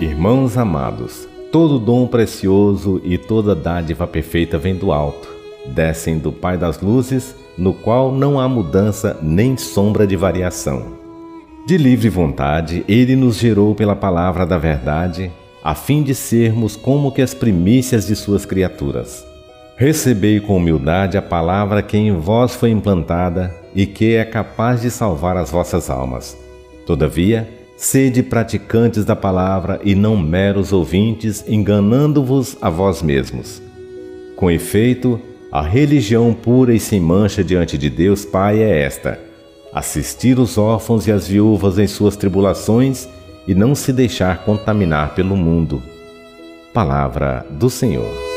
Irmãos amados, todo dom precioso e toda dádiva perfeita vem do alto, descem do Pai das luzes, no qual não há mudança nem sombra de variação. De livre vontade, ele nos gerou pela palavra da verdade, a fim de sermos como que as primícias de suas criaturas. Recebei com humildade a palavra que em vós foi implantada e que é capaz de salvar as vossas almas. Todavia, Sede praticantes da palavra e não meros ouvintes, enganando-vos a vós mesmos. Com efeito, a religião pura e sem mancha diante de Deus Pai é esta: assistir os órfãos e as viúvas em suas tribulações e não se deixar contaminar pelo mundo. Palavra do Senhor.